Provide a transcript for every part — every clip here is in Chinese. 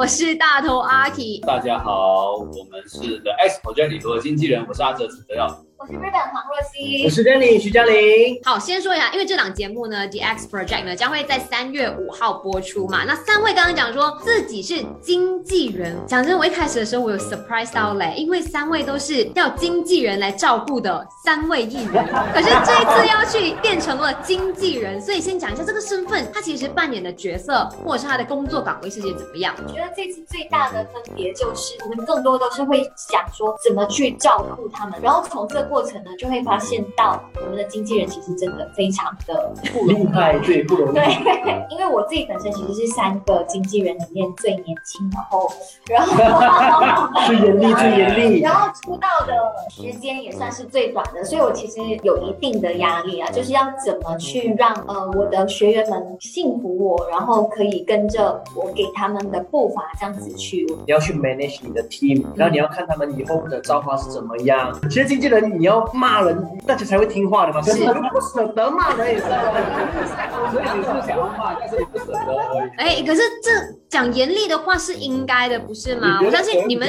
我是大头阿 K。大家好，我们是 The X Project 里头的经纪人，我是阿哲子德耀。我是日本黄若曦，我是 Danny 徐嘉玲。好，先说一下，因为这档节目呢，《The X Project》呢将会在三月五号播出嘛。那三位刚刚讲说自己是经纪人，讲真，我一开始的时候我有 surprise 到嘞，因为三位都是要经纪人来照顾的三位艺人，可是这一次要去变成了经纪人，所以先讲一下这个身份，他其实扮演的角色或者是他的工作岗位是些怎么样？我觉得这次最大的分别就是，我们更多都是会想说怎么去照顾他们，然后从这个过程呢，就会发现到我们的经纪人其实真的非常的不容易厉。害，对，不容易。对，因为我自己本身其实是三个经纪人里面最年轻，然后，然后 最严厉，最严厉。然后出道的时间也算是最短的，所以我其实有一定的压力啊，就是要怎么去让呃我的学员们信服我，然后可以跟着我给他们的步伐这样子去。你要去 manage 你的 team，然后你要看他们以后的造化是怎么样。其实经纪人你要骂人，大家才会听话的嘛。可是如果不舍得骂人，也是。所以你是想要骂，但是你不舍得而已。哎，可是这讲严厉的话是应该的，不是吗？我相信你们。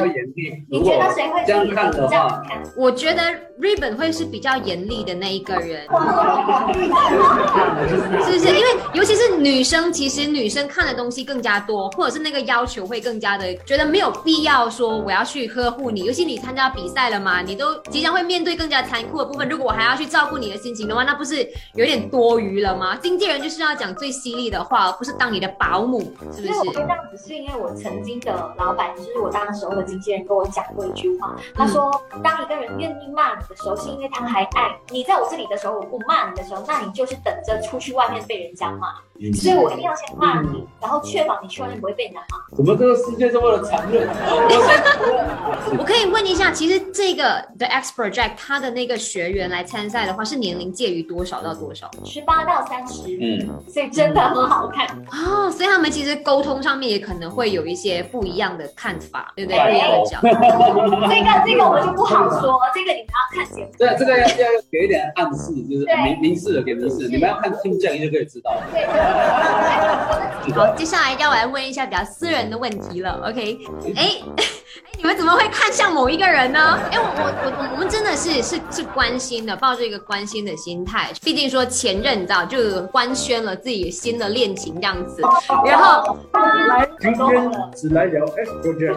你觉得谁会这样看的话，我觉得 Ribbon 会是比较严厉的那一个人，是不是？因为尤其是女生，其实女生看的东西更加多，或者是那个要求会更加的，觉得没有必要说我要去呵护你。尤其你参加比赛了嘛，你都即将会面对更加残酷的部分。如果我还要去照顾你的心情的话，那不是有点多余了吗？经纪人就是要讲最犀利的话，而不是当你的保姆，是不是？这样子，是因为我曾经的老板，就是我当时候的经纪人跟我讲过一句话，他说，当一个人愿意骂你的时候，是因为他还爱你。在我这里的时候，我不骂你的时候，那你就是等着出去外面被人家骂。所以我一定要先骂你，然后确保你去外面不会被人家骂。怎么这个世界这么的残忍？我 我可以问一下，其实这个 The X Project 它的那个学员来参赛的话，是年龄介于多少到多少？十八到三十，嗯，所以真的很好看。哦，所以他们其实沟通上面也可能会有一些不一样的看法，对不对？不一样的角度。这个这个我就不好说，这个你们要看节目。对，这个要要给一点暗示，就是明明示的给明示，你们要看 Team Jack 就可以知道了。对对对。好，接下来要来问一下比较私人的问题了。OK，哎。哎你们怎么会看向某一个人呢？哎，我我我我们真的是是是关心的，抱着一个关心的心态。毕竟说前任，你知道，就官宣了自己新的恋情这样子，然后今天只来聊 S Project，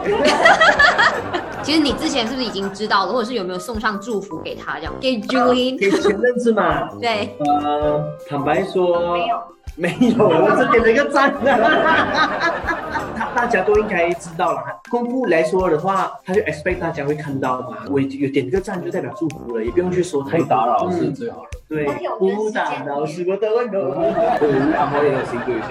其实你之前是不是已经知道了，或者是有没有送上祝福给他这样？给 Julie，给前任是吗？对，呃，坦白说没有，没有，我只点了一个赞。大 大家都应该知道了，公布来说的话，他就 expect 大家会看到嘛。我有点个赞就代表祝福了，也不用去说太不打扰是嗯最好的。对不打扰是我的温柔。对，然后 也有新对象。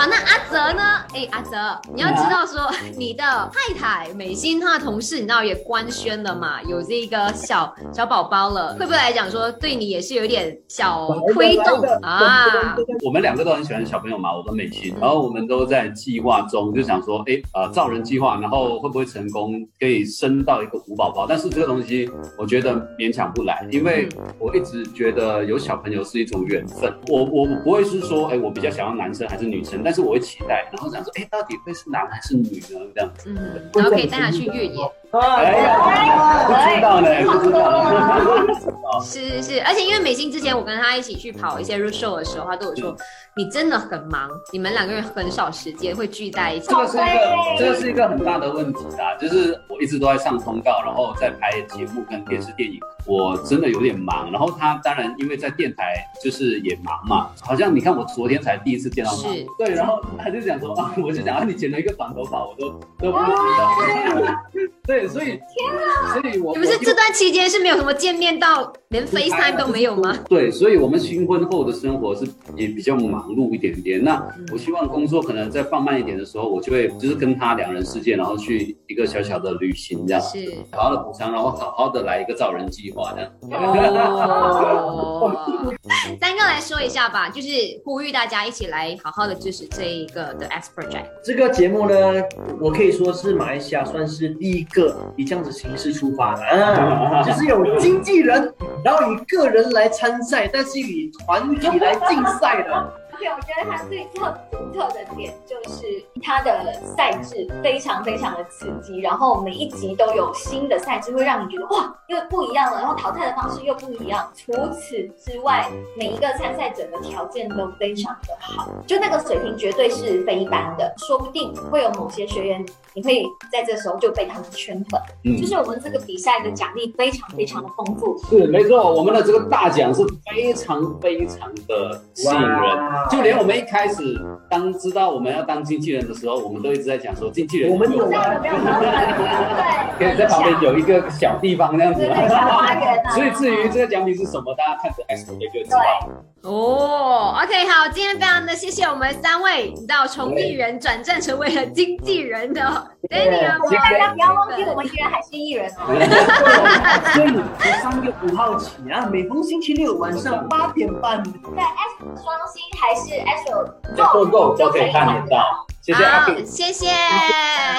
好，那阿泽呢？哎，阿泽，你要知道说，你的太太美心她的同事，你知道也官宣了嘛，有这个小小宝宝了，会不会来讲说对你也是有点小推动啊？我们两个都很喜欢小朋友嘛，我跟美心，然后我们都在计划中，就想说，哎，呃，造人计划，然后会不会成功，可以生到一个虎宝宝？但是这个东西，我觉得勉强不来，因为我一直觉得有小朋友是一种缘分。我我我不会是说，哎，我比较想要男生还是女生，但是我会期待，然后想说，哎，到底会是男还是女呢？这样，嗯，然后可以带他去越野，哎呀，不知道呢，不知道。是是是，而且因为美心之前我跟她一起去跑一些 road show 的时候，她都有说，你真的很忙，你们两个人很少时间会聚在一起这。个是一个，这个是一个很大的问题啊！就是我一直都在上通告，然后在拍节目跟电视电影，我真的有点忙。然后他当然因为在电台就是也忙嘛，好像你看我昨天才第一次见到他是，对，然后他就讲说啊，我就讲啊，你剪了一个短头发，我都都不知道。对，所以天啊，所以我你们是这段期间是没有什么见面到，连 FaceTime 都没有吗？对，所以我们新婚后的生活是也比较忙碌一点点。那我希望工作可能再放慢一点的时候，我就会就是跟他两人世界，然后去一个小小的旅行这样，是好好的补偿，然后好好的来一个造人计划这样。哦，三个来说一下吧，就是呼吁大家一起来好好的支持这一个的 X Project。这个节目呢，我可以说是马来西亚算是第一个以这样子形式出发的啊，就是有经纪人，然后以个人来参赛，但是以团体来竞赛的。我觉得它最特独特的点就就是它的赛制非常非常的刺激，然后每一集都有新的赛制，会让你觉得哇又不一样了，然后淘汰的方式又不一样。除此之外，每一个参赛者的条件都非常的好，就那个水平绝对是非一般的，说不定会有某些学员，你会在这时候就被他们圈粉。嗯就是我们这个比赛的奖励非常非常的丰富，是没错，我们的这个大奖是 非常非常的吸引人，哇就连我们一开始当知道我们要当经纪人的时候，我们都一直在讲说经纪人我们有啊可以在旁边有一个小地方那样子所以至于这个奖品是什么，大家看着 X 就就知道。哦，OK，好，今天非常的谢谢我们三位，你知道从艺人转战成为了经纪人的。Danny 大家不要忘记我们依然还是艺人所以三月五号起啊，每逢星期六晚上八点半，在 S 双星还是 S 在购购都可以看得到，谢谢谢谢，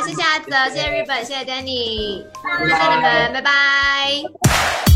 谢谢。阿泽，谢谢日本，谢谢 Danny，谢谢你们，拜拜。